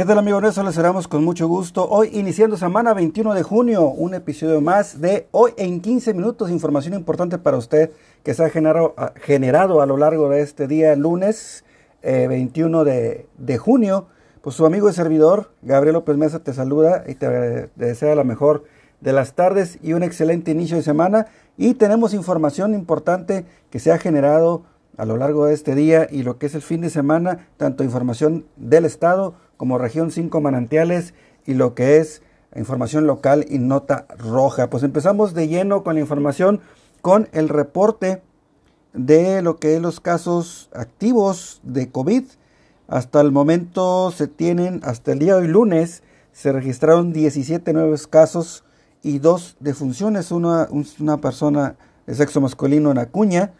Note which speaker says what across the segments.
Speaker 1: ¿Qué tal amigos? Eso les cerramos con mucho gusto. Hoy iniciando semana 21 de junio, un episodio más de Hoy en 15 minutos, información importante para usted que se ha generado, generado a lo largo de este día, lunes 21 eh, de, junio. Pues su amigo y servidor, Gabriel López Mesa, te saluda y te, te desea la mejor de las tardes y un excelente inicio de semana. Y tenemos información importante que se ha generado a lo largo de este día y lo que es el fin de semana, tanto información del Estado como región 5 manantiales y lo que es información local y nota roja. Pues empezamos de lleno con la información con el reporte de lo que es los casos activos de COVID. Hasta el momento se tienen, hasta el día de hoy lunes, se registraron 17 nuevos casos y dos defunciones. Una, una persona de sexo masculino en Acuña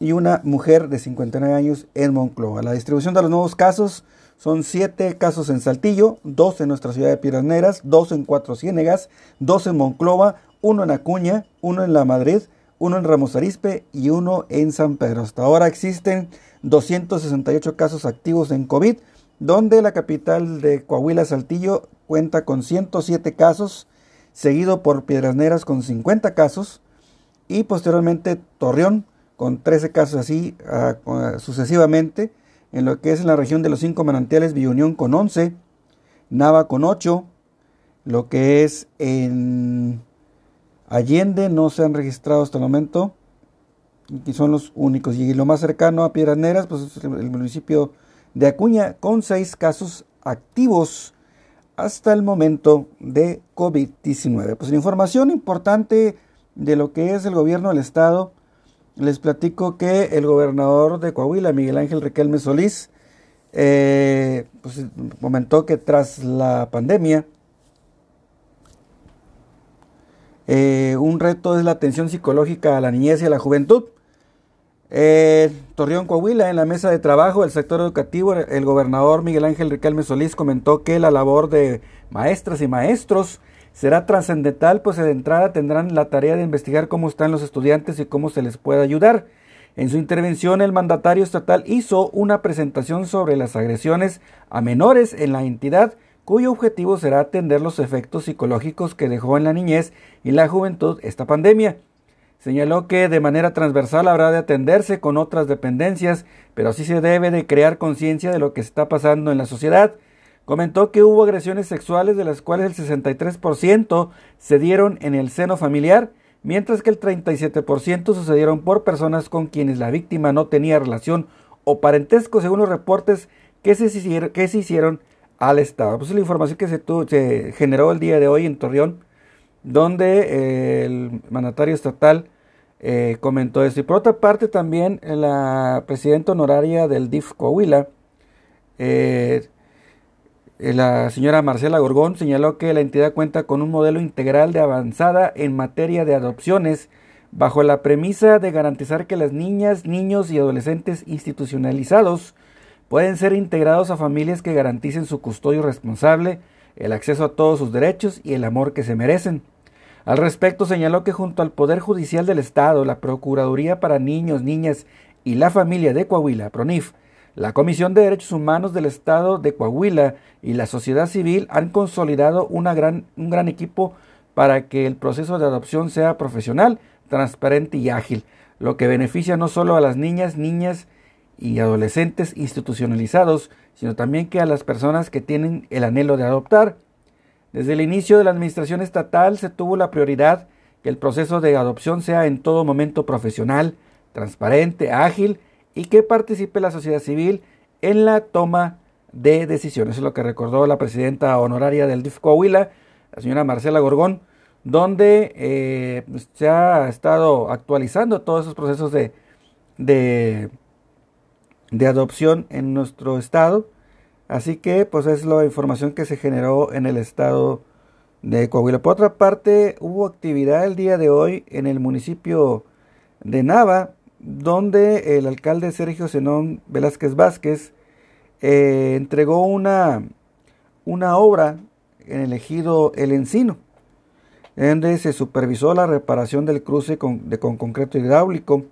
Speaker 1: y una mujer de 59 años en Moncloa. La distribución de los nuevos casos son 7 casos en Saltillo, 2 en nuestra ciudad de Piedras Negras, 2 en Cuatro Ciénegas, 2 en Monclova, 1 en Acuña, 1 en La Madrid, 1 en Ramos Arispe y 1 en San Pedro. Hasta ahora existen 268 casos activos en COVID, donde la capital de Coahuila, Saltillo, cuenta con 107 casos, seguido por Piedras Negras con 50 casos y posteriormente Torreón con 13 casos así ah, sucesivamente, en lo que es en la región de los cinco manantiales, Villunión con 11, Nava con 8, lo que es en Allende no se han registrado hasta el momento, y son los únicos, y lo más cercano a Piedras Negras, pues es el municipio de Acuña, con 6 casos activos hasta el momento de COVID-19. Pues la información importante de lo que es el gobierno del estado, les platico que el gobernador de Coahuila, Miguel Ángel Riquelme Solís, eh, pues, comentó que tras la pandemia, eh, un reto es la atención psicológica a la niñez y a la juventud. Eh, Torreón, Coahuila, en la mesa de trabajo del sector educativo, el gobernador Miguel Ángel Riquelme Solís comentó que la labor de maestras y maestros será trascendental, pues de entrada tendrán la tarea de investigar cómo están los estudiantes y cómo se les puede ayudar. En su intervención, el mandatario estatal hizo una presentación sobre las agresiones a menores en la entidad, cuyo objetivo será atender los efectos psicológicos que dejó en la niñez y la juventud esta pandemia. Señaló que de manera transversal habrá de atenderse con otras dependencias, pero sí se debe de crear conciencia de lo que está pasando en la sociedad. Comentó que hubo agresiones sexuales de las cuales el 63% se dieron en el seno familiar, mientras que el 37% sucedieron por personas con quienes la víctima no tenía relación o parentesco, según los reportes que se hicieron, al Estado. Pues la información que se, se, generó el día de hoy en Torreón, donde eh, el mandatario estatal eh, comentó esto. Y por otra parte también la presidenta honoraria del DIF Coahuila, eh, eh, la señora Marcela Gorgón señaló que la entidad cuenta con un modelo integral de avanzada en materia de adopciones, bajo la premisa de garantizar que las niñas, niños y adolescentes institucionalizados pueden ser integrados a familias que garanticen su custodio responsable, el acceso a todos sus derechos y el amor que se merecen. Al respecto señaló que junto al Poder Judicial del Estado, la Procuraduría para Niños, Niñas y la Familia de Coahuila, PRONIF, la Comisión de Derechos Humanos del Estado de Coahuila y la sociedad civil han consolidado una gran, un gran equipo para que el proceso de adopción sea profesional, transparente y ágil, lo que beneficia no solo a las niñas, niñas y adolescentes institucionalizados, sino también que a las personas que tienen el anhelo de adoptar. Desde el inicio de la administración estatal se tuvo la prioridad que el proceso de adopción sea en todo momento profesional, transparente, ágil y que participe la sociedad civil en la toma de decisiones. Eso es lo que recordó la presidenta honoraria del DIF Coahuila, la señora Marcela Gorgón, donde eh, se ha estado actualizando todos esos procesos de, de, de, adopción en nuestro estado. Así que pues es la información que se generó en el estado de Coahuila. Por otra parte, hubo actividad el día de hoy en el municipio de Nava, donde el alcalde Sergio Zenón Velázquez Vázquez eh, entregó una, una obra en el ejido El Encino, donde se supervisó la reparación del cruce con, con concreto hidráulico.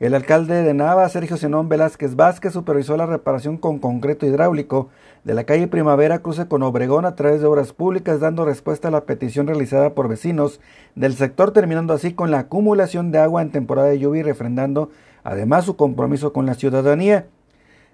Speaker 1: El alcalde de Nava, Sergio Zenón Velázquez Vázquez, supervisó la reparación con concreto hidráulico de la calle Primavera cruce con Obregón a través de obras públicas, dando respuesta a la petición realizada por vecinos del sector, terminando así con la acumulación de agua en temporada de lluvia y refrendando además su compromiso con la ciudadanía.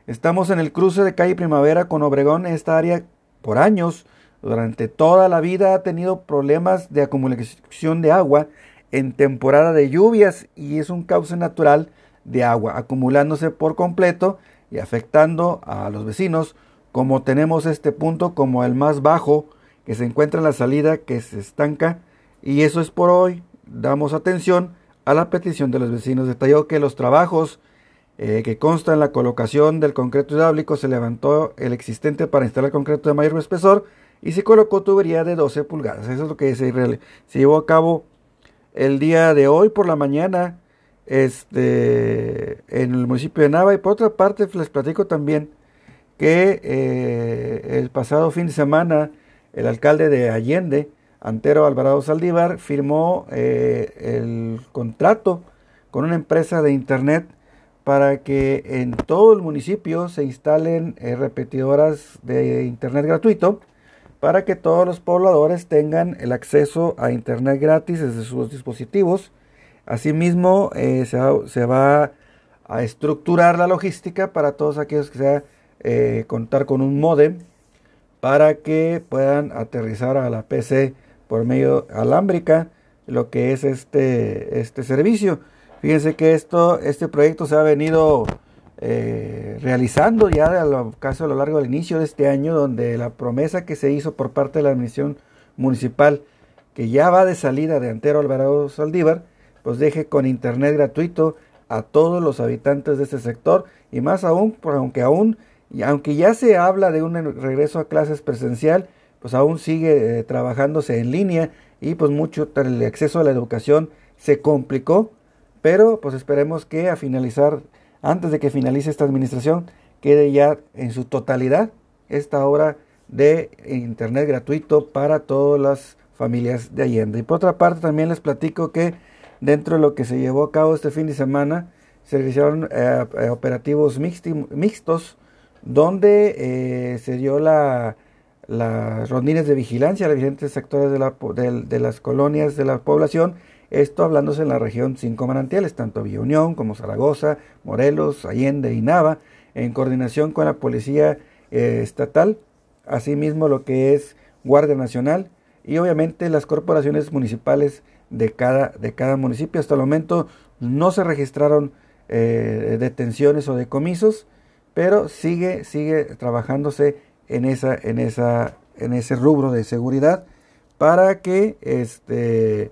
Speaker 1: Estamos en el cruce de calle Primavera con Obregón. Esta área por años, durante toda la vida, ha tenido problemas de acumulación de agua en temporada de lluvias y es un cauce natural de agua acumulándose por completo y afectando a los vecinos como tenemos este punto como el más bajo que se encuentra en la salida que se estanca y eso es por hoy damos atención a la petición de los vecinos detalló que los trabajos eh, que consta en la colocación del concreto hidráulico, se levantó el existente para instalar concreto de mayor espesor y se colocó tubería de 12 pulgadas. Eso es lo que se, se llevó a cabo el día de hoy por la mañana este, en el municipio de Nava. Y por otra parte, les platico también que eh, el pasado fin de semana el alcalde de Allende, Antero Alvarado Saldívar, firmó eh, el contrato con una empresa de internet para que en todo el municipio se instalen eh, repetidoras de internet gratuito para que todos los pobladores tengan el acceso a internet gratis desde sus dispositivos. Asimismo, eh, se, va, a estructurar la logística para todos aquellos que sea eh, contar con un modem para que puedan aterrizar a la PC por medio alámbrica lo que es este, este servicio. Fíjense que esto, este proyecto se ha venido eh, realizando ya a lo, casi a lo largo del inicio de este año, donde la promesa que se hizo por parte de la administración municipal, que ya va de salida de Antero Alvarado Saldívar, pues deje con internet gratuito a todos los habitantes de este sector y más aún, aunque aún, aunque ya se habla de un regreso a clases presencial, pues aún sigue eh, trabajándose en línea y pues mucho el acceso a la educación se complicó pero pues esperemos que a finalizar, antes de que finalice esta administración, quede ya en su totalidad esta obra de internet gratuito para todas las familias de Allende. Y por otra parte también les platico que dentro de lo que se llevó a cabo este fin de semana se realizaron eh, eh, operativos mixtos donde eh, se dio la, las rondines de vigilancia a los diferentes sectores de las colonias de la población esto hablándose en la región cinco manantiales, tanto Villa Unión como Zaragoza, Morelos, Allende y Nava, en coordinación con la Policía eh, Estatal, asimismo lo que es Guardia Nacional y obviamente las corporaciones municipales de cada, de cada municipio. Hasta el momento no se registraron eh, detenciones o decomisos, pero sigue, sigue trabajándose en, esa, en, esa, en ese rubro de seguridad para que este,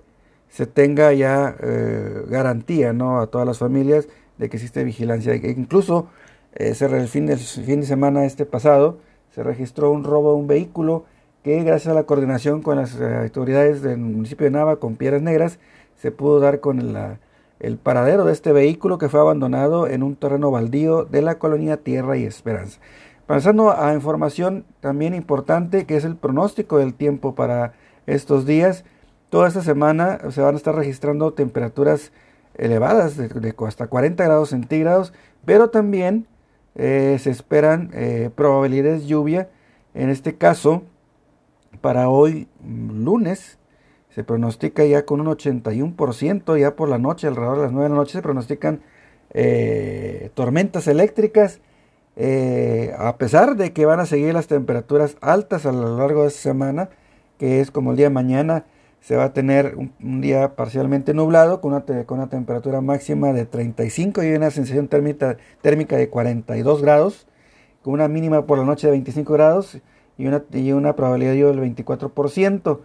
Speaker 1: se tenga ya eh, garantía ¿no? a todas las familias de que existe vigilancia. E incluso eh, el, fin de, fin de semana este pasado se registró un robo de un vehículo que gracias a la coordinación con las eh, autoridades del municipio de Nava con Piedras Negras se pudo dar con el paradero de este vehículo que fue abandonado en un terreno baldío de la colonia Tierra y Esperanza. Pasando a información también importante que es el pronóstico del tiempo para estos días. Toda esta semana se van a estar registrando temperaturas elevadas de, hasta 40 grados centígrados, pero también eh, se esperan eh, probabilidades de lluvia. En este caso, para hoy lunes, se pronostica ya con un 81%, ya por la noche, alrededor de las 9 de la noche, se pronostican eh, tormentas eléctricas. a pesar de que van a seguir las temperaturas altas a lo largo de esta semana, que es como el día de mañana, se va a tener un, día parcialmente nublado con una, con una, temperatura máxima de 35 y una sensación térmica, térmica de 42 grados, con una mínima por la noche de 25 grados y una, y una probabilidad de del 24%.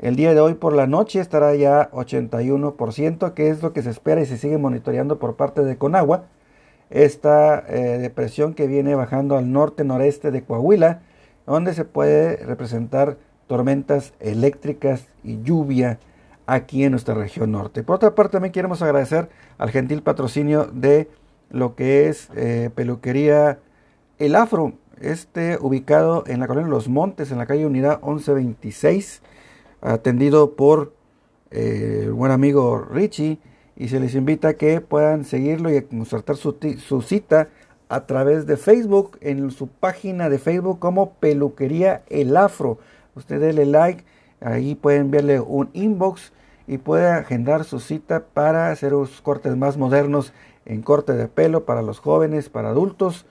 Speaker 1: El día de hoy por la noche estará ya 81%, que es lo que se espera y se sigue monitoreando por parte de Conagua. Esta eh, depresión que viene bajando al norte-noreste de Coahuila, donde se puede representar tormentas eléctricas y lluvia aquí en nuestra región norte. Por otra parte, también queremos agradecer al gentil patrocinio de lo que es eh, peluquería El Afro, este ubicado en la colonia Los Montes, en la calle Unidad 1126, atendido por eh, el buen amigo Richie y se les invita a que puedan seguirlo y concertar su, su cita a través de Facebook, en su página de Facebook como Peluquería El Afro. Usted denle like, ahí pueden enviarle un inbox y puede agendar su cita para hacer los cortes más modernos en corte de pelo para los jóvenes, para adultos,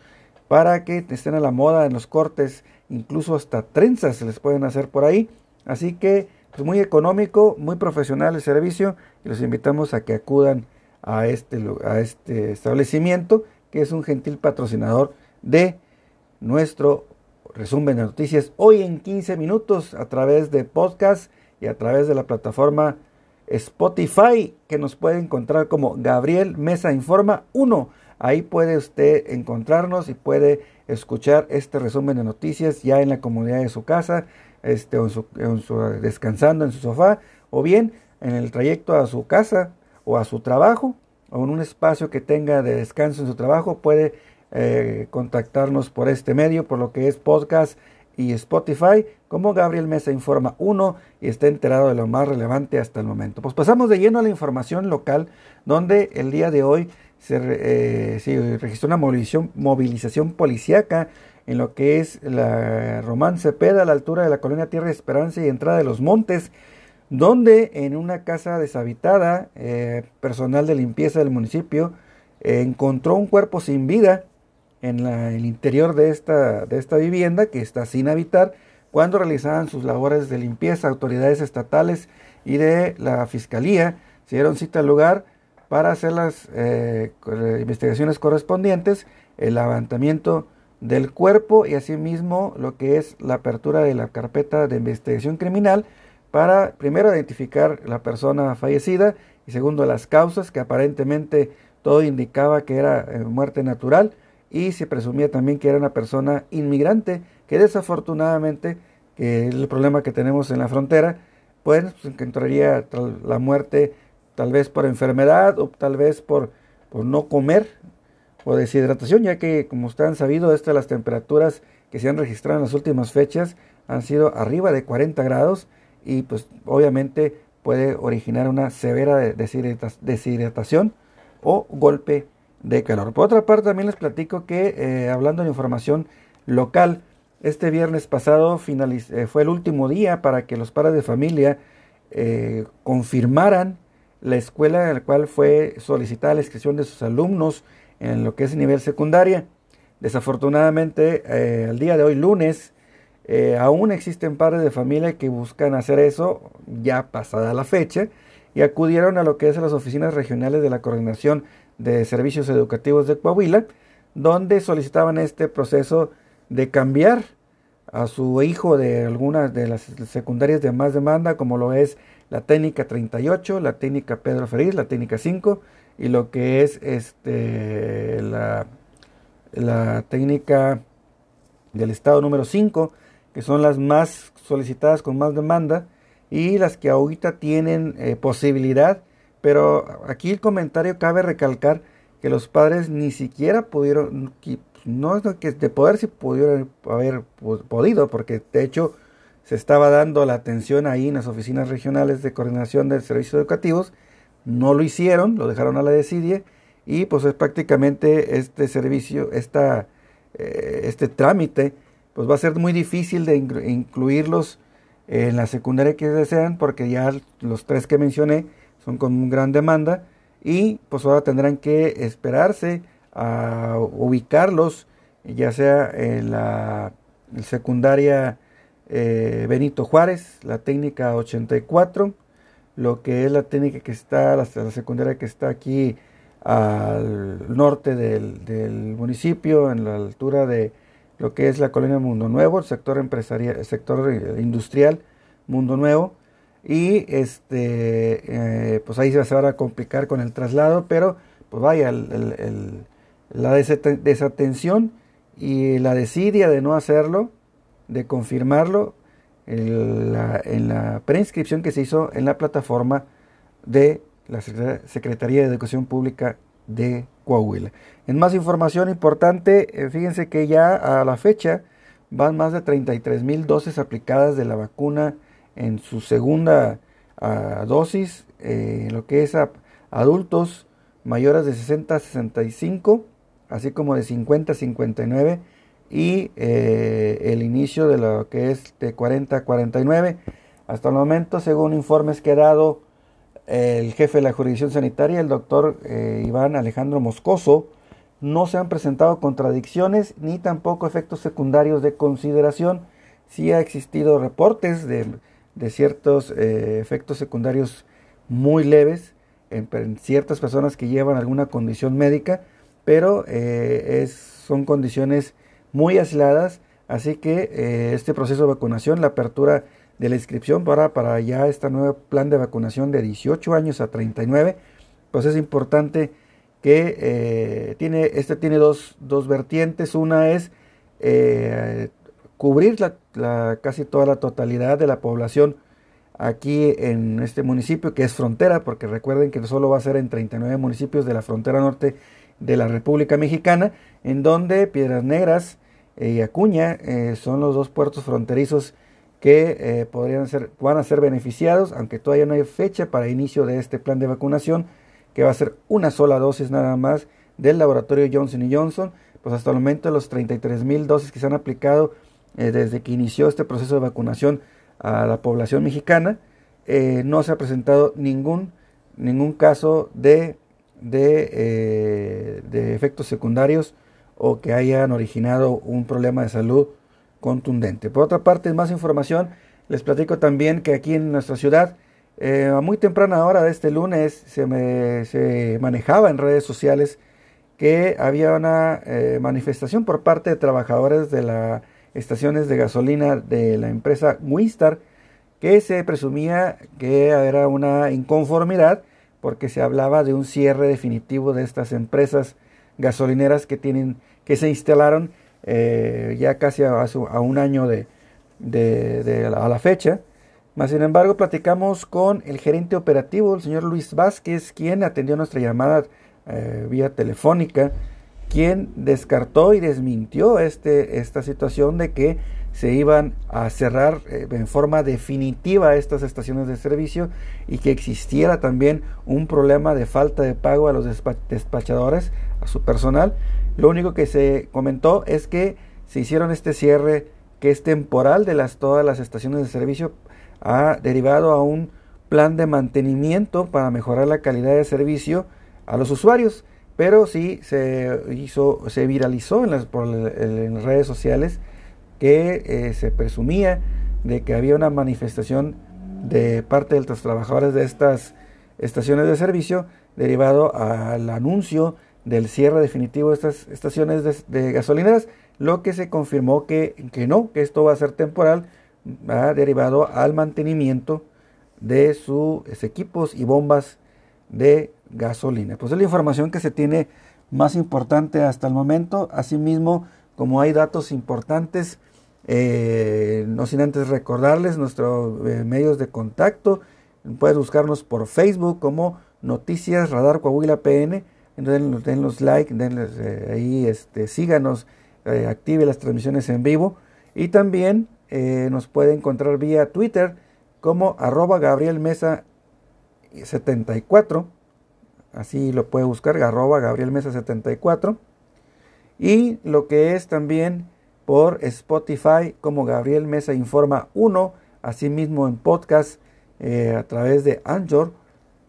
Speaker 1: para que estén a la moda en los cortes, incluso hasta trenzas se les pueden hacer por ahí. Así que es muy económico, muy profesional el servicio y los invitamos a que acudan a este, a este establecimiento que es un gentil patrocinador de nuestro resumen de noticias hoy en 15 minutos a través de podcast y a través de la plataforma Spotify que nos puede encontrar como Gabriel Mesa Informa 1. Ahí puede usted encontrarnos y puede escuchar este resumen de noticias ya en la comunidad de su casa, este, en su, descansando en su sofá, o bien en el trayecto a su casa o a su trabajo, o en un espacio que tenga de descanso en su trabajo, puede eh, contactarnos por este medio, por lo que es podcast y Spotify, como Gabriel Mesa Informa 1 y está enterado de lo más relevante hasta el momento. Pues pasamos de lleno a la información local, donde el día de hoy se, eh, registró una movilización, movilización policíaca en lo que es la Román Cepeda, a la altura de la colonia Tierra Esperanza y entrada de los Montes, donde en una casa deshabitada, eh, personal de limpieza del municipio encontró un cuerpo sin vida en el interior de esta, de esta vivienda que está sin habitar cuando realizaban sus labores de limpieza. Autoridades estatales y de la fiscalía se dieron cita al lugar para hacer las eh, investigaciones correspondientes, el levantamiento del cuerpo y asimismo lo que es la apertura de la carpeta de investigación criminal para primero identificar la persona fallecida y segundo las causas que aparentemente todo indicaba que era eh, muerte natural y se presumía también que era una persona inmigrante que desafortunadamente que es el problema que tenemos en la frontera pues encontraría la muerte tal vez por enfermedad o tal vez por, por no comer o deshidratación ya que como ustedes han sabido estas las temperaturas que se han registrado en las últimas fechas han sido arriba de 40 grados y pues obviamente puede originar una severa deshidratación o golpe de calor. Por otra parte, también les platico que eh, hablando de información local, este viernes pasado eh, fue el último día para que los padres de familia eh, confirmaran la escuela en la cual fue solicitada la inscripción de sus alumnos en lo que es nivel secundaria. Desafortunadamente, al día de hoy, lunes, aún existen padres de familia que buscan hacer eso ya pasada la fecha y acudieron a lo que es las oficinas regionales de la Coordinación de Servicios Educativos de Coahuila, donde solicitaban este proceso de cambiar a su hijo de algunas de las secundarias de más demanda, como lo es la técnica 38, la técnica Pedro Feliz, la técnica 5 y lo que es este la, la técnica del estado número 5 que son las más solicitadas con más demanda y las que ahorita tienen eh, posibilidad, pero aquí el comentario cabe recalcar que los padres ni siquiera pudieron, no es que de poder si pudieron haber podido, porque de hecho se estaba dando la atención ahí en las oficinas regionales de coordinación de servicios educativos, no lo hicieron, lo dejaron a la desidia y pues es prácticamente este servicio, esta, eh, este trámite pues va a ser muy difícil de incluirlos en la secundaria que desean porque ya los tres que mencioné son con gran demanda y pues ahora tendrán que esperarse a ubicarlos ya sea en la secundaria eh, Benito Juárez, la técnica 84, lo que es la técnica que está, la, secundaria que está aquí al norte del, municipio, en la altura de lo que es la colonia Mundo Nuevo, el sector empresarial, el sector industrial Mundo Nuevo. Y este, eh, pues ahí se va a complicar con el traslado, pero pues vaya, la desatención y la desidia de no hacerlo, de confirmarlo en la, en la preinscripción que se hizo en la plataforma de la Secretaría de Educación Pública de Coahuila. En más información importante, eh, fíjense que ya a la fecha van más de 33 mil dosis aplicadas de la vacuna en su segunda ah, dosis, eh, lo que es adultos mayores de 60 a 65, así como de 50 a 59 y eh, el inicio de lo que es de 40 a 49. Hasta el momento, según informes que ha dado el jefe de la jurisdicción sanitaria, el doctor eh, Iván Alejandro Moscoso, no se han presentado contradicciones ni tampoco efectos secundarios de consideración. Sí ha existido reportes de, ciertos eh, efectos secundarios muy leves en, ciertas personas que llevan alguna condición médica, pero es, son condiciones muy aisladas, así que eh, este proceso de vacunación, la apertura de la inscripción para, para ya este nuevo plan de vacunación de 18 años a 39, pues es importante que eh, tiene, este tiene dos, dos, vertientes, una es eh, cubrir la, casi toda la totalidad de la población aquí en este municipio que es frontera, porque recuerden que solo va a ser en 39 municipios de la frontera norte de la República Mexicana, en donde Piedras Negras y Acuña eh, son los dos puertos fronterizos que eh, podrían ser, van a ser beneficiados, aunque todavía no hay fecha para inicio de este plan de vacunación, que va a ser una sola dosis nada más del laboratorio Johnson Johnson. Pues hasta el momento los 33 mil dosis que se han aplicado eh, desde que inició este proceso de vacunación a la población mexicana, no se ha presentado ningún, ningún caso de de, de, efectos secundarios o que hayan originado un problema de salud contundente. Por otra parte, más información, les platico también que aquí en nuestra ciudad, eh, a muy temprana hora de este lunes, se, me, se manejaba en redes sociales que había una eh, manifestación por parte de trabajadores de las estaciones de gasolina de la empresa Winstar, que se presumía que era una inconformidad porque se hablaba de un cierre definitivo de estas empresas gasolineras que tienen que se instalaron eh, ya casi a, un año de, a la fecha. Más sin embargo, platicamos con el gerente operativo, el señor Luis Vázquez, quien atendió nuestra llamada eh, vía telefónica, quien descartó y desmintió este, esta situación de que se iban a cerrar eh, en forma definitiva estas estaciones de servicio y que existiera también un problema de falta de pago a los despachadores, a su personal. Lo único que se comentó es que se hicieron este cierre que es temporal de todas las estaciones de servicio, ha derivado a un plan de mantenimiento para mejorar la calidad de servicio a los usuarios. Pero sí se hizo, se viralizó en las, redes sociales que eh, se presumía de que había una manifestación de parte de los trabajadores de estas estaciones de servicio derivado al anuncio del cierre definitivo de estas estaciones de, gasolineras, lo que se confirmó que, que, no, que esto va a ser temporal, ha derivado al mantenimiento de sus equipos y bombas de gasolina. Pues es la información que se tiene más importante hasta el momento. Asimismo, como hay datos importantes eh, no sin antes recordarles nuestros eh, medios de contacto. Puedes buscarnos por Facebook como Noticias Radar Coahuila PN. Den, den los like, denles, eh, ahí este, síganos, active las transmisiones en vivo. Y también nos puede encontrar vía Twitter como arroba Gabriel Mesa 74. Así lo puede buscar, arroba Gabriel Mesa 74. Y lo que es también por Spotify como Gabriel Mesa Informa 1, asimismo en podcast eh, a través de Anchor,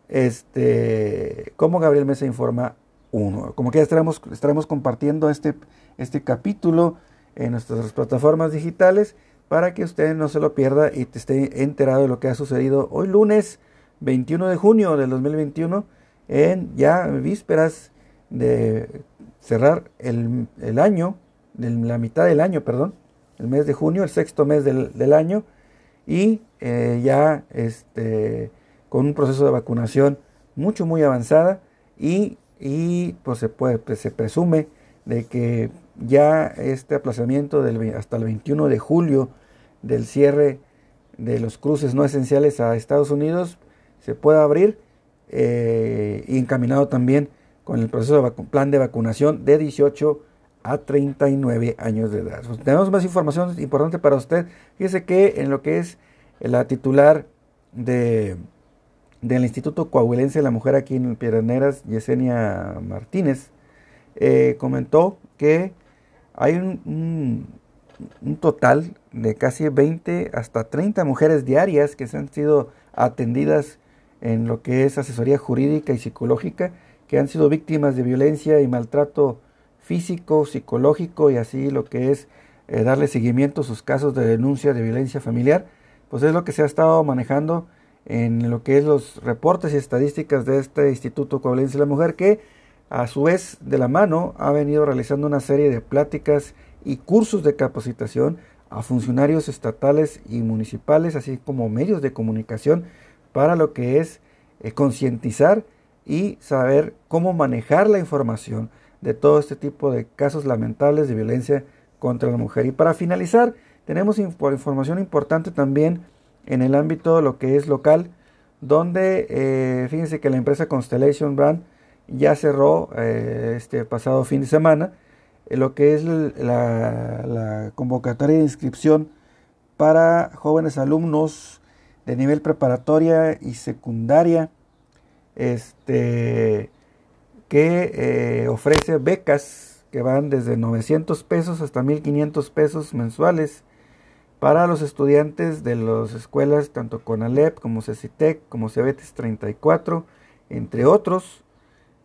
Speaker 1: este, como Gabriel Mesa Informa 1. Como que estaremos, estaremos compartiendo este, este capítulo en nuestras plataformas digitales para que usted no se lo pierda y esté enterado de lo que ha sucedido hoy lunes 21 de junio del 2021 en ya vísperas de cerrar el, el año la mitad del año, perdón, el mes de junio, el sexto mes del, año, y eh, ya este, con un proceso de vacunación mucho, muy avanzada, y, y pues se, puede, pues, se presume de que ya este aplazamiento del, hasta el 21 de julio del cierre de los cruces no esenciales a Estados Unidos se pueda abrir eh, y encaminado también con el proceso de plan de vacunación de 18 a 39 años de edad. Tenemos más información importante para usted. Fíjese que en lo que es la titular de del Instituto Coahuilense de la Mujer aquí en Piedraneras, Yesenia Martínez, eh, comentó que hay un, un, total de casi 20 hasta 30 mujeres diarias que se han sido atendidas en lo que es asesoría jurídica y psicológica, que han sido víctimas de violencia y maltrato físico, psicológico y así lo que es eh, darle seguimiento a sus casos de denuncia de violencia familiar, pues es lo que se ha estado manejando en lo que es los reportes y estadísticas de este Instituto Coahuilense de la Mujer, que a su vez de la mano ha venido realizando una serie de pláticas y cursos de capacitación a funcionarios estatales y municipales, así como medios de comunicación, para lo que es eh, concientizar y saber cómo manejar la información de todo este tipo de casos lamentables de violencia contra la mujer. Y para finalizar, tenemos información importante también en el ámbito de lo que es local, donde eh, fíjense que la empresa Constellation Brand ya cerró eh, este pasado fin de semana lo que es la, convocatoria de inscripción para jóvenes alumnos de nivel preparatoria y secundaria, este, que ofrece becas que van desde 900 pesos hasta 1500 pesos mensuales para los estudiantes de las escuelas tanto CONALEP como CECITEC como CEBETES 34, entre otros,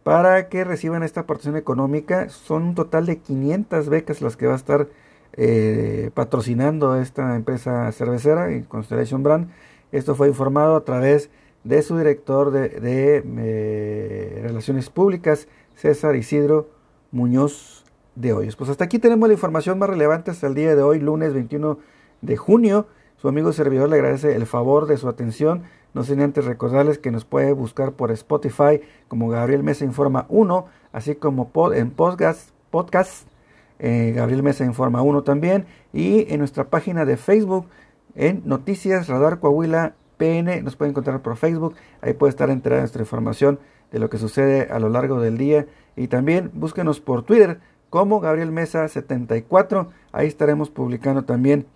Speaker 1: para que reciban esta aportación económica. Son un total de 500 becas las que va a estar eh, patrocinando esta empresa cervecera, Constellation Brand. Esto fue informado a través de su director de, eh, Relaciones Públicas, César Isidro Muñoz de Hoyos. Pues hasta aquí tenemos la información más relevante hasta el día de hoy, lunes 21 de junio. Su amigo servidor le agradece el favor de su atención. No sin antes recordarles que nos puede buscar por Spotify como Gabriel Mesa Informa 1, así como en podcast, podcast eh, Gabriel Mesa Informa 1 también, y en nuestra página de Facebook en Noticias Radar Coahuila PN, nos puede encontrar por Facebook, ahí puede estar enterada nuestra información de lo que sucede a lo largo del día, y también búsquenos por Twitter como Gabriel Mesa 74, ahí estaremos publicando también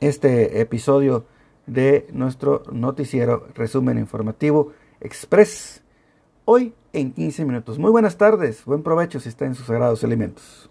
Speaker 1: este episodio de nuestro noticiero resumen informativo Express. Hoy en 15 minutos. Muy buenas tardes, buen provecho si está en sus sagrados alimentos.